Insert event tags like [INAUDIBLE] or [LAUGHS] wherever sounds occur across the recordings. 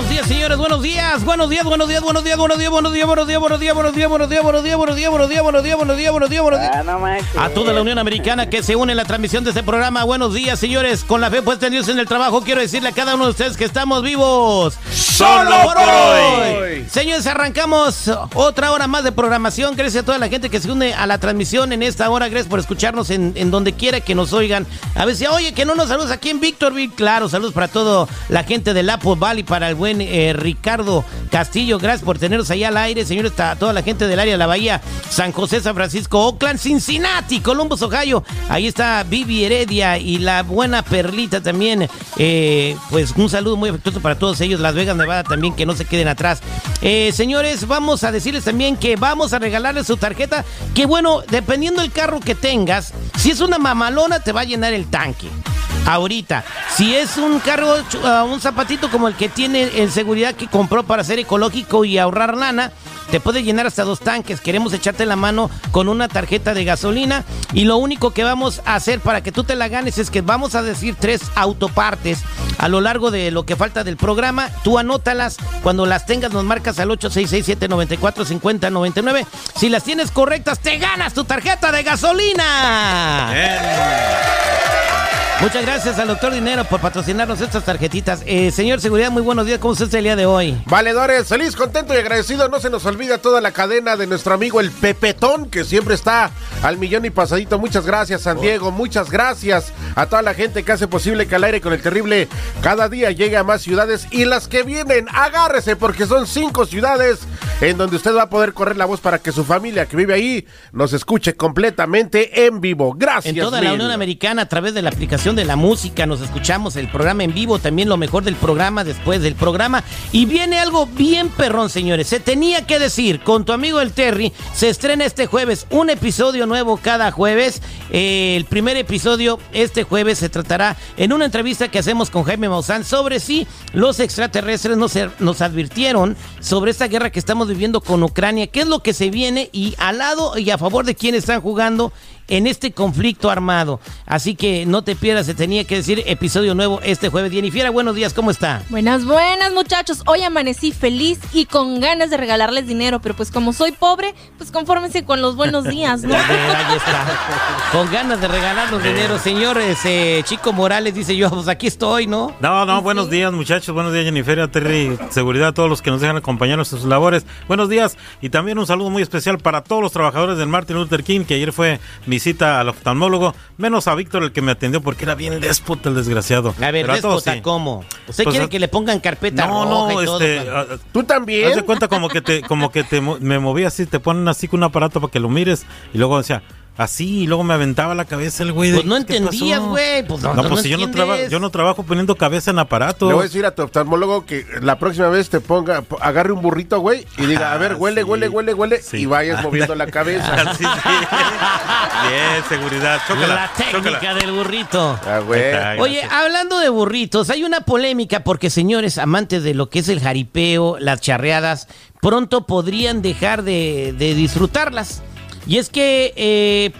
buenos días, señores, buenos días, buenos días, buenos días, buenos días, buenos días, buenos días, buenos días, buenos días, buenos días, buenos días, buenos días, buenos días, buenos días, buenos días, buenos días, buenos días, buenos días. A toda la Unión Americana que se une en la transmisión de este programa. Buenos días, señores. Con la fe puesta en Dios en el trabajo, quiero decirle a cada uno de ustedes que estamos vivos. Solo por hoy. Señores, arrancamos otra hora más de programación. Gracias a toda la gente que se une a la transmisión en esta hora. Gracias por escucharnos en, en donde quiera que nos oigan. A ver si, oye, que no nos saludos aquí en Victorville. Claro, saludos para toda la gente del Apple Valley, para el buen eh, Ricardo Castillo. Gracias por tenernos ahí al aire, señores. A toda la gente del área de la Bahía, San José, San Francisco, Oakland, Cincinnati, Columbus, Ohio. Ahí está Vivi Heredia y la buena Perlita también. Eh, pues un saludo muy afectuoso para todos ellos. Las Vegas, Nevada también, que no se queden atrás. Eh, señores, vamos a decirles también que vamos a regalarles su tarjeta. Que bueno, dependiendo del carro que tengas, si es una mamalona, te va a llenar el tanque ahorita. Si es un carro, uh, un zapatito como el que tiene en seguridad que compró para ser ecológico y ahorrar lana, te puede llenar hasta dos tanques. Queremos echarte la mano con una tarjeta de gasolina y lo único que vamos a hacer para que tú te la ganes es que vamos a decir tres autopartes a lo largo de lo que falta del programa. Tú anótalas, cuando las tengas nos marcas al 8667-945099. Si las tienes correctas, te ganas tu tarjeta de gasolina. Muchas gracias al doctor Dinero por patrocinarnos estas tarjetitas. Eh, señor Seguridad, muy buenos días. ¿Cómo está el día de hoy? Valedores, feliz, contento y agradecido. No se nos olvida toda la cadena de nuestro amigo el Pepetón, que siempre está al millón y pasadito. Muchas gracias, San Diego. Muchas gracias a toda la gente que hace posible que al aire con el terrible cada día llegue a más ciudades. Y las que vienen, agárrese, porque son cinco ciudades en donde usted va a poder correr la voz para que su familia que vive ahí nos escuche completamente en vivo. Gracias. En toda la Unión Americana, a través de la aplicación de la música, nos escuchamos el programa en vivo, también lo mejor del programa después del programa. Y viene algo bien perrón, señores. Se tenía que decir, con tu amigo el Terry, se estrena este jueves un episodio nuevo cada jueves. Eh, el primer episodio este jueves se tratará en una entrevista que hacemos con Jaime Maussan sobre si los extraterrestres nos, nos advirtieron sobre esta guerra que estamos viviendo con Ucrania, qué es lo que se viene y al lado y a favor de quién están jugando en este conflicto armado. Así que no te pierdas, se tenía que decir episodio nuevo este jueves. Jennifer, buenos días, ¿cómo está? Buenas, buenas muchachos. Hoy amanecí feliz y con ganas de regalarles dinero, pero pues como soy pobre, pues confórmense con los buenos días, ¿no? [LAUGHS] Ahí está. Con ganas de regalarnos dinero, señores. Eh, Chico Morales dice yo, pues aquí estoy, ¿no? No, no, buenos días muchachos, buenos días Jennifer, Terry, seguridad a todos los que nos dejan acompañarnos en sus labores. Buenos días y también un saludo muy especial para todos los trabajadores del Martin Luther King, que ayer fue mi cita al oftalmólogo, menos a Víctor el que me atendió porque era bien déspota el desgraciado. A ver, déspota, ¿cómo? ¿Usted pues, quiere que le pongan carpeta no, roja no, y todo? Este, ¿Tú también? Haz de cuenta como que te, como que te, me moví así, te ponen así con un aparato para que lo mires y luego decía, Así, y luego me aventaba la cabeza el güey. Pues no entendías, güey. Pues no, no, pues si yo no, trabajo, yo no trabajo poniendo cabeza en aparato. Le voy a decir a tu oftalmólogo que la próxima vez te ponga, agarre un burrito, güey, y diga, a ver, huele, huele, huele, huele, y vayas moviendo la cabeza. [LAUGHS] sí, sí. Bien, seguridad. Chócala, la técnica del burrito. Ah, güey. Oye, hablando de burritos, hay una polémica porque, señores, amantes de lo que es el jaripeo, las charreadas, pronto podrían dejar de, de disfrutarlas. Y es que eh,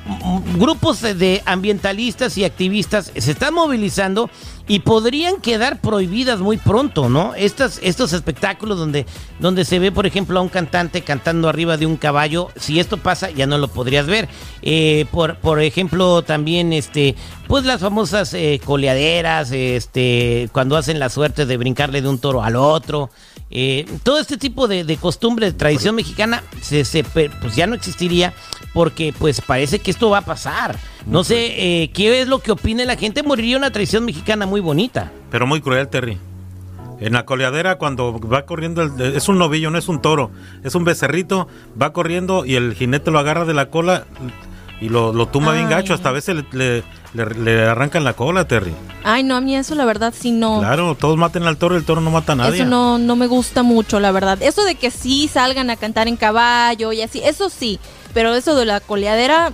grupos de ambientalistas y activistas se están movilizando y podrían quedar prohibidas muy pronto, ¿no? Estas, estos espectáculos donde, donde se ve, por ejemplo, a un cantante cantando arriba de un caballo, si esto pasa, ya no lo podrías ver. Eh, por, por ejemplo, también, este, pues las famosas eh, coleaderas, este, cuando hacen la suerte de brincarle de un toro al otro. Eh, todo este tipo de, de, costumbre, de tradición mexicana, se, se, pues ya no existiría porque pues parece que esto va a pasar. No sé, eh, ¿qué es lo que opine la gente? Moriría una tradición mexicana muy bonita. Pero muy cruel, Terry. En la coleadera, cuando va corriendo, el, es un novillo, no es un toro, es un becerrito, va corriendo y el jinete lo agarra de la cola y lo, lo tumba bien gacho, hasta a veces le, le, le, arrancan la cola, Terry. Ay, no, a mí eso la verdad sí no. Claro, todos maten al toro, el toro no mata a nadie. Eso no, no me gusta mucho, la verdad. Eso de que sí salgan a cantar en caballo y así, eso sí, pero eso de la coleadera...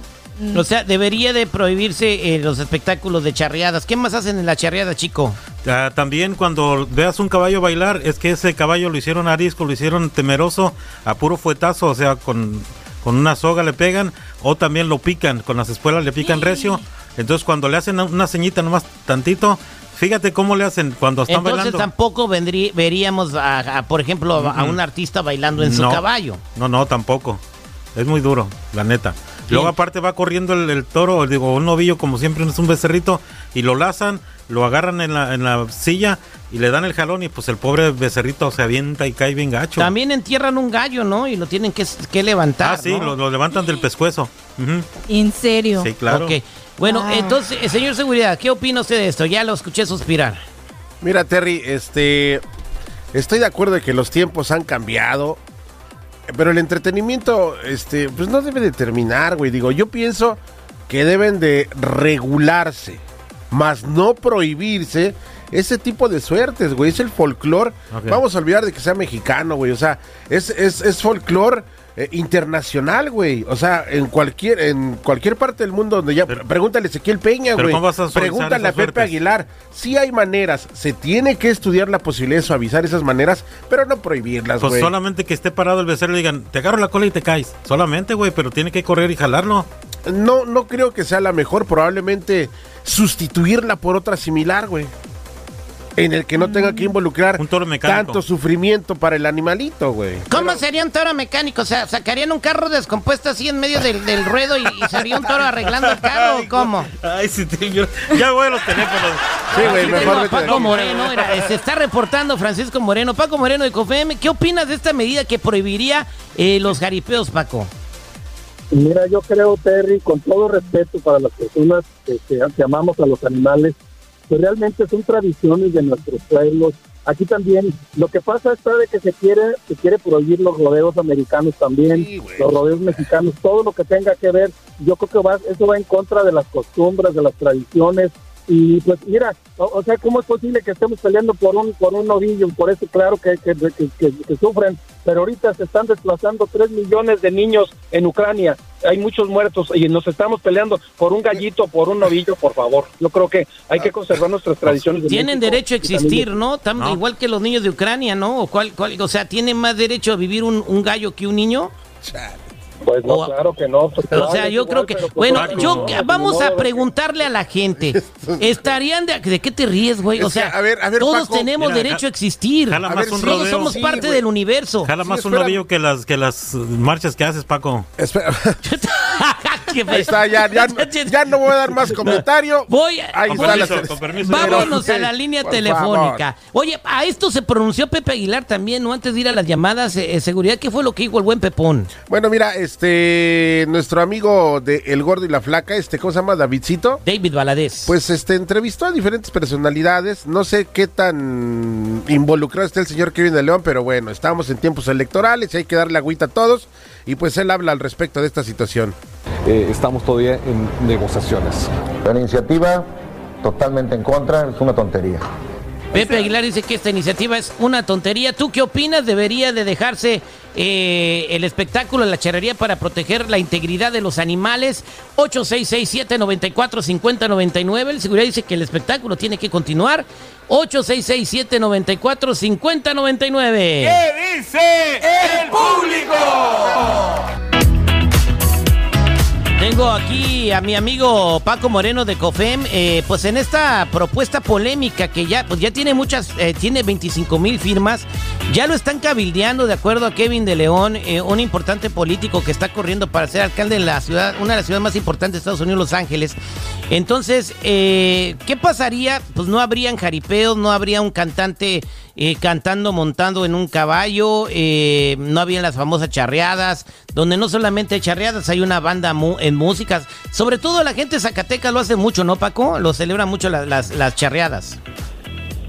O sea, debería de prohibirse eh, los espectáculos de charreadas. ¿Qué más hacen en la charreada, chico? Ah, también cuando veas un caballo bailar, es que ese caballo lo hicieron arisco, lo hicieron temeroso, a puro fuetazo, o sea, con, con una soga le pegan, o también lo pican, con las espuelas le pican recio. Entonces cuando le hacen una ceñita nomás tantito, Fíjate cómo le hacen cuando están Entonces bailando. tampoco vendrí- veríamos, a, a, por ejemplo, a- a un artista bailando en su caballo. No, no, tampoco. Es muy duro, la neta. Luego aparte va corriendo el, el toro, digo, un novillo como siempre es un becerrito y lo lazan, lo agarran en la, en la silla y le dan el jalón y pues el pobre becerrito se avienta y cae bien gacho. También entierran un gallo, ¿no? Y lo tienen que, que levantar. ah, sí, ¿no? lo, lo levantan del pescuezo. En serio. Sí, claro. Bueno, Ah. entonces, eh, señor Seguridad, ¿qué opina usted de esto? Ya lo escuché suspirar. Mira, Terry, este. Estoy de acuerdo de que los tiempos han cambiado. Pero el entretenimiento, este, pues no debe de terminar, güey. Digo, yo pienso que deben de regularse, más no prohibirse ese tipo de suertes, güey. Es el folclore. Vamos a olvidar de que sea mexicano, güey. O sea, es, es, es folclore eh, internacional, güey. O sea, en cualquier, en cualquier parte del mundo donde ya. Pero- pregúntale a Ezequiel Peña, güey. ¿cómo vas a suavizar Pregúntale a Pepe suertes? Aguilar. Sí hay maneras. Se tiene que estudiar la posibilidad de suavizar esas maneras, pero no prohibirlas, Pues güey. solamente que esté parado el becerro y digan, te agarro la cola y te caes. Solamente, güey, pero tiene que correr y jalarlo. No, no creo que sea la mejor. Probablemente sustituirla por otra similar, güey. En el que no tenga que involucrar Un toro mecánico. tanto sufrimiento para el animalito, güey. ¿Cómo sería un toro mecánico? O sea, ¿sacarían un carro descompuesto así en medio del, del ruedo y, y sería un toro arreglando el carro o cómo? Ay, sí, te- yo- ya voy a los teléfonos. Sí, güey, mejor de Paco. Moreno, se está reportando Francisco Moreno. Paco Moreno de COFEM, ¿qué opinas de esta medida que prohibiría eh, los jaripeos, Paco? Mira, yo creo, Terry, con todo respeto para las personas que, que- que amamos a los animales, que realmente son tradiciones de nuestros pueblos. Aquí también, lo que pasa está de que se quiere, se quiere prohibir los rodeos americanos también, Sí, los rodeos mexicanos, todo lo que tenga que ver, yo creo que va, eso va en contra de las costumbres, de las tradiciones. Y pues mira, o, o sea, ¿cómo es posible que estemos peleando por un por un novillo? Por eso claro que, que, que- que- que sufren, pero ahorita se están desplazando tres millones de niños en Ucrania. Hay muchos muertos y nos estamos peleando por un gallito, por un novillo, por favor. Yo creo que hay que conservar nuestras tradiciones. de Tienen México derecho a existir, ¿no? Tam- No. Igual que los niños de Ucrania, ¿no? ¿O, cuál, cuál- o sea, ¿tienen más derecho a vivir un, un gallo que un niño? Pues no, O- claro que no. pues, O sea, yo igual, creo que... pues, Bueno, no, yo no, vamos a preguntarle a la gente. [LAUGHS] ¿Estarían de... ¿De qué te ríes, güey? O que, sea, a ver, a ver, todos Paco, tenemos mira, derecho a existir. jala A más ver, un sí, Todos rodeo. somos Sí, parte güey. del universo. Jala Sí, más un novillo que las, que las marchas que haces, Paco. Espera. [LAUGHS] Qué Ahí está, ya, ya, [LAUGHS] ya no voy a dar más comentario. Voy, Ahí Con permiso, con permiso. Vámonos Pero, a la línea telefónica. Oye, a esto se pronunció Pepe Aguilar también, ¿no? Antes de ir a las llamadas, eh, eh, seguridad, ¿qué fue lo que dijo el buen Pepón? Bueno, mira, este, nuestro amigo de El Gordo y la Flaca, este, ¿cómo se llama? Davidcito. David Valadez. Pues este entrevistó a diferentes personalidades, no sé qué tan involucrado está el señor Kevin de León, pero bueno, estamos en tiempos electorales y hay que darle agüita a todos y pues él habla al respecto de esta situación. Eh, estamos todavía en negociaciones. La iniciativa totalmente en contra, es una tontería. Pepe Aguilar dice que esta iniciativa es una tontería. ¿Tú qué opinas? ¿Debería de dejarse eh, el espectáculo de la charrería para proteger la integridad de los animales? 8667-945099. El seguridad dice que el espectáculo tiene que continuar. 8667-945099. Tengo aquí a mi amigo Paco Moreno de COFEM, eh, pues en esta propuesta polémica que ya, pues ya tiene muchas, eh, tiene 25 mil firmas, ya lo están cabildeando de acuerdo a Kevin de León, eh, un importante político que está corriendo para ser alcalde de la ciudad, una de las ciudades más importantes de Estados Unidos, Los Ángeles. Entonces, eh, ¿qué pasaría? Pues no habrían jaripeos, no habría un cantante eh, cantando, montando en un caballo, eh, no habían las famosas charreadas, donde no solamente hay charreadas, hay una banda en músicas. Sobre todo la gente de Zacatecas lo hace mucho, ¿no, Paco? Lo celebra mucho la- las, las charreadas.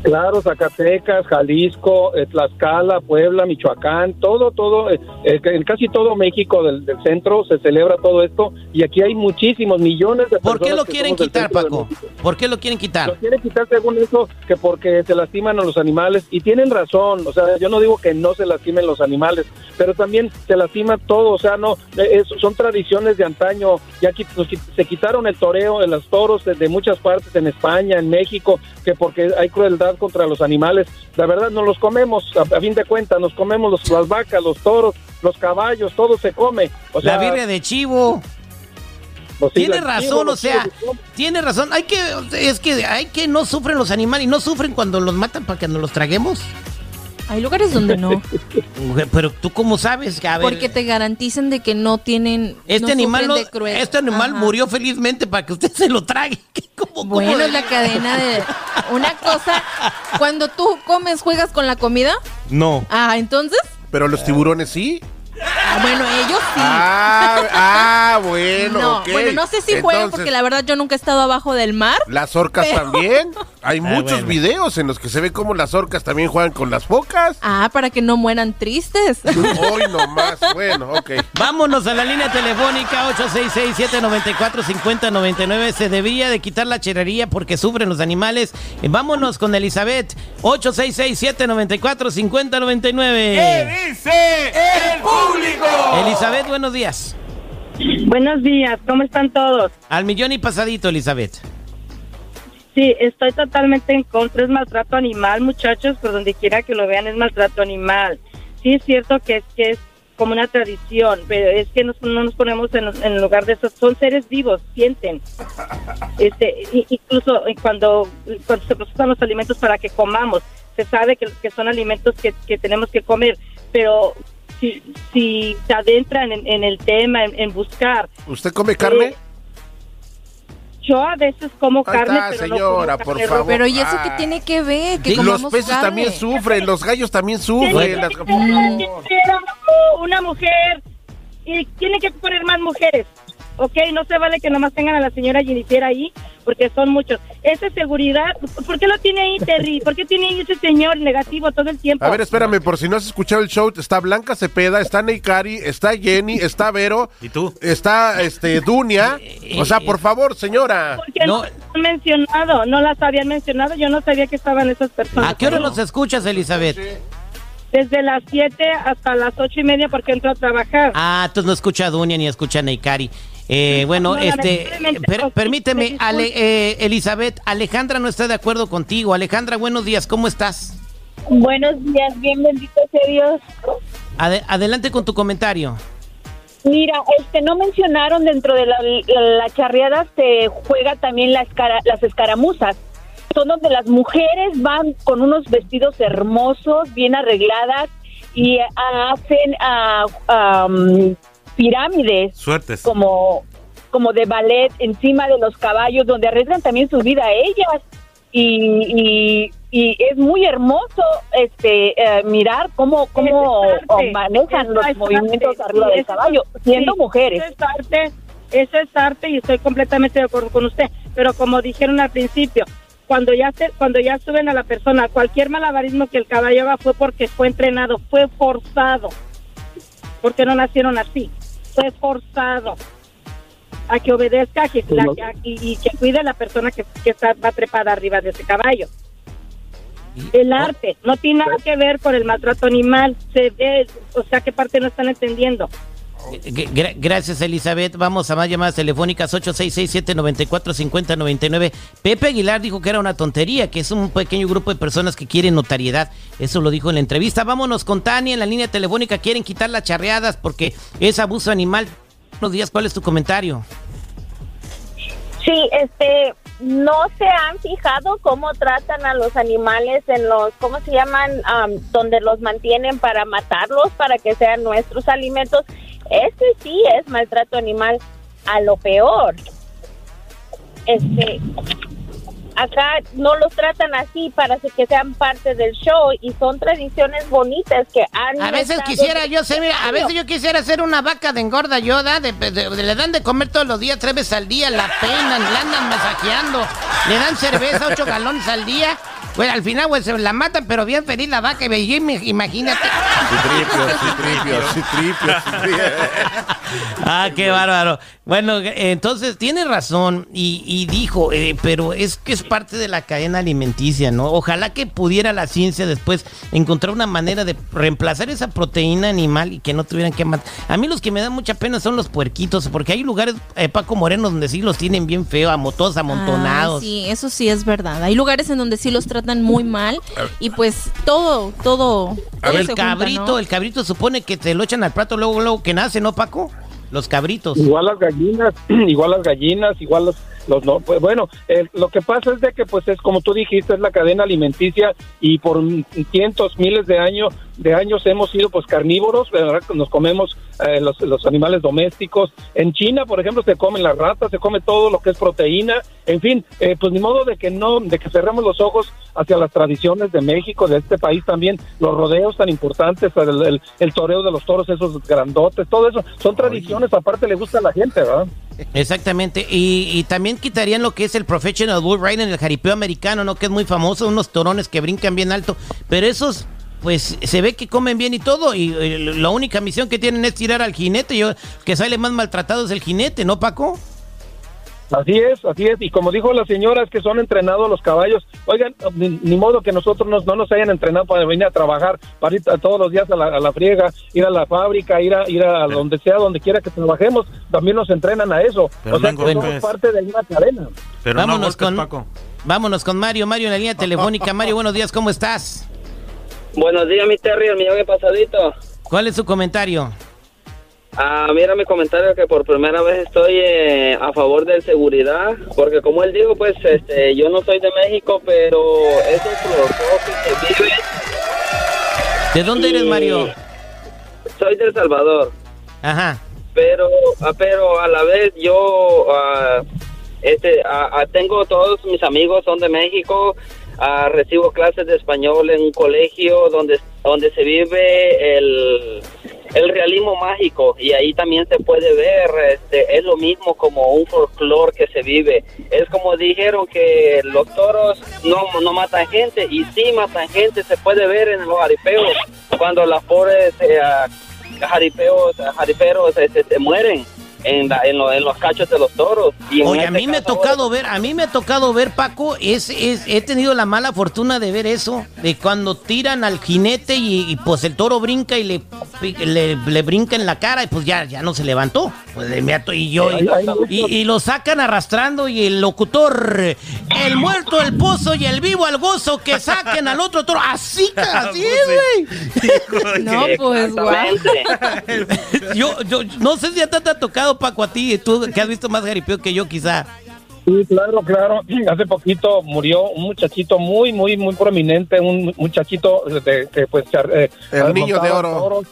Claro, Zacatecas, Jalisco, eh, Tlaxcala, Puebla, Michoacán, todo, todo, eh, eh, en casi todo México del, del centro se celebra todo esto y aquí hay muchísimos millones de ¿Por qué personas lo que quieren quitar, Paco? ¿Por qué lo quieren Lo quitar? quieren quitar según eso, que porque se lastiman a los animales y tienen razón, o sea, yo no digo que no se lastimen los animales, pero también se lastima todo, o sea, no, es- son tradiciones de antaño, ya nos qui- se quitaron el toreo de los toros de, de muchas partes, en España, en México, que porque hay crueldad contra los animales, la verdad no los comemos, a, a fin de cuentas, nos comemos los, las vacas, los toros, los caballos, todo se come, o sea, La birria de chivo. Pues sí, Tiene razón, o sea, tiene razón. Hay que, es que hay que no sufren los animales y no sufren cuando los matan para que nos los traguemos. Hay lugares donde no. [LAUGHS] Pero tú cómo sabes que a ver, Porque te garantizan de que no tienen. este no animal sufren no- de cruel. este animal Ajá. murió felizmente para que usted [LAUGHS] se lo trague. ¿Cómo- cómo Bueno, es la cadena de. [LAUGHS] Una cosa, cuando tú comes, juegas con la comida. No. Ah, entonces. Pero los tiburones sí. Ah, bueno, ellos sí. Ah, ah, [LAUGHS] bueno. no, ok. bueno, no sé si juegan porque la verdad yo nunca he estado abajo del mar. Las orcas Pero- también. [LAUGHS] Hay muchos bueno. videos en los que se ve cómo las orcas también juegan con las focas. Ah, para que no mueran tristes. Hoy [LAUGHS] nomás. Bueno, ok. Vámonos a la línea telefónica 866-794-5099. Se debería de quitar la cherería porque sufren los animales. Eh, vámonos con Elizabeth. 866-794-5099. dice el público? Elizabeth, buenos días. Buenos días, ¿cómo están todos? Al millón y pasadito, Elizabeth. Sí, estoy totalmente en contra, es maltrato animal, muchachos, por donde quiera que lo vean es maltrato animal. Sí es cierto que es que es como una tradición, pero es que nos- no nos ponemos en, en lugar de eso, son seres vivos, sienten. [LAUGHS] Este, incluso cuando, cuando se procesan los alimentos para que comamos, se sabe que, que son alimentos que, que tenemos que comer, pero si, si se adentran en, en el tema, en, en buscar, ¿Usted come carne? Eh, yo a veces como carne, está, pero señora, no como por carne favor. Pero ¿y eso Ah. qué tiene que ver? Que Y los peces carne. también sufren, los gallos también sufren. las- Pero una mujer y tiene que poner más mujeres. Ok, no se vale que nomás tengan a la señora Jennifer ahí, porque son muchos. Esa es seguridad, ¿por qué lo tiene ahí, Terry? ¿Por qué tiene ahí ese señor negativo todo el tiempo? A ver, espérame, por si no has escuchado el show, está Blanca Cepeda, está Neikari, está Jenny, está Vero. ¿Y tú? Está este Dunia. O sea, por favor, señora. Porque No. no las han mencionado, no las habían mencionado, yo no sabía que estaban esas personas. ¿A qué hora los escuchas, Elizabeth? Desde las 7 hasta las ocho y media porque entro a trabajar. Ah, entonces no escucha a Dunia ni escucha a Neikari. Eh, bueno, No, este, per- permíteme. Ale- eh, Elizabeth, Alejandra no está de acuerdo contigo. Alejandra, buenos días, ¿cómo estás? Buenos días, bien bendito sea Dios. Ade- adelante con tu comentario. Mira, este no mencionaron dentro de la, la charreada se juega también la escara- las escaramuzas. Son donde las mujeres van con unos vestidos hermosos, bien arregladas y ah, hacen ah, am, pirámides Suertes. como como de ballet encima de los caballos donde arriesgan también su vida a ellas y, y, y es muy hermoso este eh, mirar cómo cómo manejan los es movimientos arte. arriba Sí, del caballo siendo sí, mujeres Eso es arte, eso es arte y estoy completamente de acuerdo con usted. Pero como dijeron al principio, cuando ya se, cuando ya suben a la persona, cualquier malabarismo que el caballo haga fue porque fue entrenado, fue forzado, porque no nacieron así, fue forzado a que obedezca a que la- a- y, y que cuide a la persona que, que está va trepada arriba de ese caballo. El arte no tiene nada que ver con el maltrato animal, se ve, o sea, qué parte no están entendiendo. Gracias, Elizabeth. Vamos a más llamadas telefónicas 866-794-5099. Pepe Aguilar dijo que era una tontería, que es un pequeño grupo de personas que quieren notariedad. Eso lo dijo en la entrevista. Vámonos con Tania en la línea telefónica. Quieren quitar las charreadas porque es abuso animal. Buenos días, ¿cuál es tu comentario? Sí, este, no se han fijado cómo tratan a los animales en los, ¿cómo se llaman? Am, donde los mantienen para matarlos, para que sean nuestros alimentos. Este sí es maltrato animal a lo peor. Este, acá no los tratan así para que sean parte del show y son tradiciones bonitas que han A veces quisiera, yo sé, mira, a veces yo quisiera ser una vaca de engorda yo, ¿da? De, de- de- le dan de comer todos los días, tres veces al día, la peinan, la andan masajeando, le dan cerveza, ocho galones al día. Bueno, al final, pues, se la matan, pero bien feliz la vaca, y imagínate. Citripio, citripio, citripio, citripio. Ah, qué bárbaro. Bueno, entonces tiene razón y, y dijo, eh, pero es que es parte de la cadena alimenticia, ¿no? Ojalá que pudiera la ciencia después encontrar una manera de reemplazar esa proteína animal y que no tuvieran que matar. A mí los que me dan mucha pena son los puerquitos, porque hay lugares, eh, Paco Moreno, donde sí los tienen bien feo, todos amontonados. Sí, eso sí es verdad. Hay lugares en donde sí los tratan muy mal y pues todo, todo. A todo ver, el junta, cabrito, ¿no? el cabrito supone que te lo echan al plato luego, luego que nace, ¿no, Paco? los cabritos. Igual las gallinas, [CLEARS THROAT] igual las gallinas, igual los los no pues bueno eh, lo que pasa es de que pues es como tú dijiste es la cadena alimenticia y por cientos miles de años de años hemos sido pues carnívoros ¿verdad? nos comemos eh, los, los, animales domésticos. En China por ejemplo se comen las ratas se come todo lo que es proteína. En fin eh, pues ni modo de que no de que cerremos los ojos hacia las tradiciones de México de este país también. Los rodeos tan importantes el, el, el toreo de los toros esos grandotes todo eso son tradiciones aparte le gusta a la gente verdad Exactamente, y, y, también quitarían lo que es el Professional Bull Riding el jaripeo americano, ¿no? Que es muy famoso, unos torones que brincan bien alto, pero esos, pues se ve que comen bien y todo, y, y la única misión que tienen es tirar al jinete, yo, que sale más maltratado es el jinete, ¿no, Paco? Así es, así es. Y como dijo la señora, es que son entrenados los caballos. Oigan, ni, ni modo que nosotros nos, no nos hayan entrenado para venir a trabajar, para ir a todos los días a la, a la, friega, ir a la fábrica, ir a, ir a donde sea, donde quiera que trabajemos. También nos entrenan a eso. Pero o sea, no que somos parte de una cadena. Pero Vámonos no golpes, con- Paco. Vámonos con Mario, Mario en la línea [LAUGHS] telefónica. Mario, buenos días, ¿cómo estás? Buenos días, mi Terry, el millón de pasadito. ¿Cuál es su comentario? Ah, mira mi comentario que por primera vez estoy eh, a favor de seguridad, porque como él dijo, pues este, yo no soy de México, pero esos los que viven, ¿De dónde eres, Mario? soy de El Salvador, Ajá. pero, ah, pero a la vez yo ah, este, ah, tengo todos mis amigos son de México, recibo clases de español en un colegio donde, donde se vive el, el realismo mágico y ahí también se puede ver, este, es lo mismo como un folclore que se vive. Es como dijeron que los toros no, no matan gente y sí matan gente, se puede ver en los jaripeos cuando las pobres eh, jaripeos, jariperos este, se mueren en, la- en, lo- en los cachos de los toros. Y Oye, a este mí me ha tocado ver, a mí me ha tocado ver, Paco, es, es, he tenido la mala fortuna de ver eso, de cuando tiran al jinete y, y, pues el toro brinca y le, le, le brinca en la cara y pues ya, ya no se levantó. Pues le meto y yo, y, y- y lo sacan arrastrando y el locutor, el muerto el pozo y el vivo al gozo que saquen al otro toro. Así, [LAUGHS] así es, güey. No, pues, guau. [LAUGHS] Yo, yo no sé si ya te, te ha tocado, Paco, a ti, tú que has visto más jaripeo que yo, quizá. Sí, claro, claro. [CLEARS THROAT] Hace poquito murió un muchachito muy, muy, muy prominente, un muchachito de, que pues eh, El niño de oro. toros,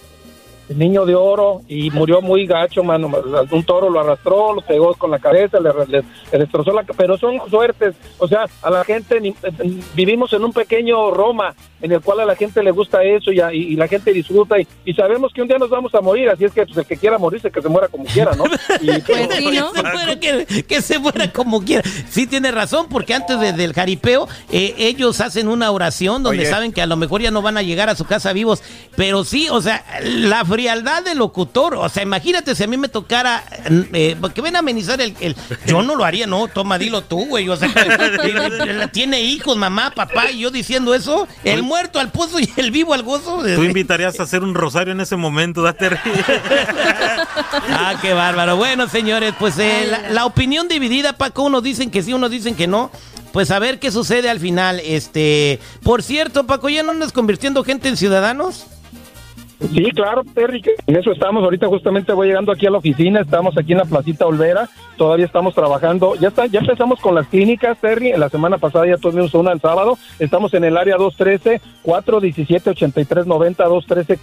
niño de oro y murió muy gacho, mano. Un toro lo arrastró, lo pegó con la cabeza, le, le- le destrozó la Pero son suertes. O sea, a la gente, ni- vivimos en un pequeño Roma en el cual a la gente le gusta eso y, a- y- y la gente disfruta. Y, y sabemos que un día nos vamos a morir, así es que pues, el que quiera morirse, que se muera como quiera, ¿no? [LAUGHS] Y, Pues sí, ¿no? Que se muera, que, que se muera como quiera. Sí tiene razón, porque antes de- del jaripeo, eh, ellos hacen una oración donde Oye. saben que a lo mejor ya no van a llegar a su casa vivos. Pero sí, o sea, la frialdad del locutor. O sea, imagínate si a mí me tocara eh, que ven a amenizar el, el- Yo no lo haría, no, toma, dilo tú, güey. O sea, [LAUGHS] tiene hijos, mamá, papá, y yo diciendo eso, el muerto al pozo y el vivo al gozo. Tú invitarías a hacer un rosario en ese momento, date [LAUGHS] Ah, qué bárbaro. Bueno, señores, pues eh, la, la opinión dividida, Paco, unos dicen que sí, unos dicen que no. Pues a ver qué sucede al final. Este, por cierto, Paco, ¿ya no andas convirtiendo gente en ciudadanos? Sí, claro, Terry, en eso estamos. Ahorita justamente voy llegando aquí a la oficina, estamos aquí en la Placita Olvera, todavía estamos trabajando. Ya está, ya empezamos con las clínicas, Terry. En la semana pasada ya tuvimos una el sábado. Estamos en el área 213-417-8390,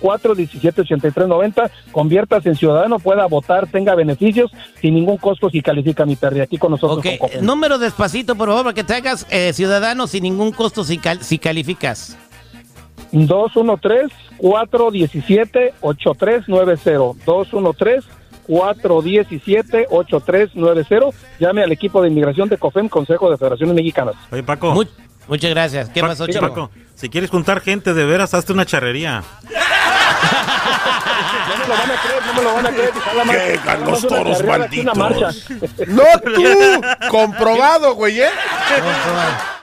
213-417-8390. Conviertas en ciudadano, pueda votar, tenga beneficios sin ningún costo si califica mi Terry aquí con nosotros. Ok, con Coppel. número despacito, por favor, para que te hagas eh, ciudadano sin ningún costo si, cal- si calificas. 213-417-8390. 213-417-8390. Llame al equipo de inmigración de COFEM, Consejo de Federaciones Mexicanas. Oye, Paco. Mu- muchas gracias. ¿Qué Pa- pasó, Paco, chico? si quieres juntar gente de veras, hazte una charrería. No me lo van a creer, no me lo van a creer. Más- Llegan los toros malditos. No tú, comprobado, güey, ¿eh? No,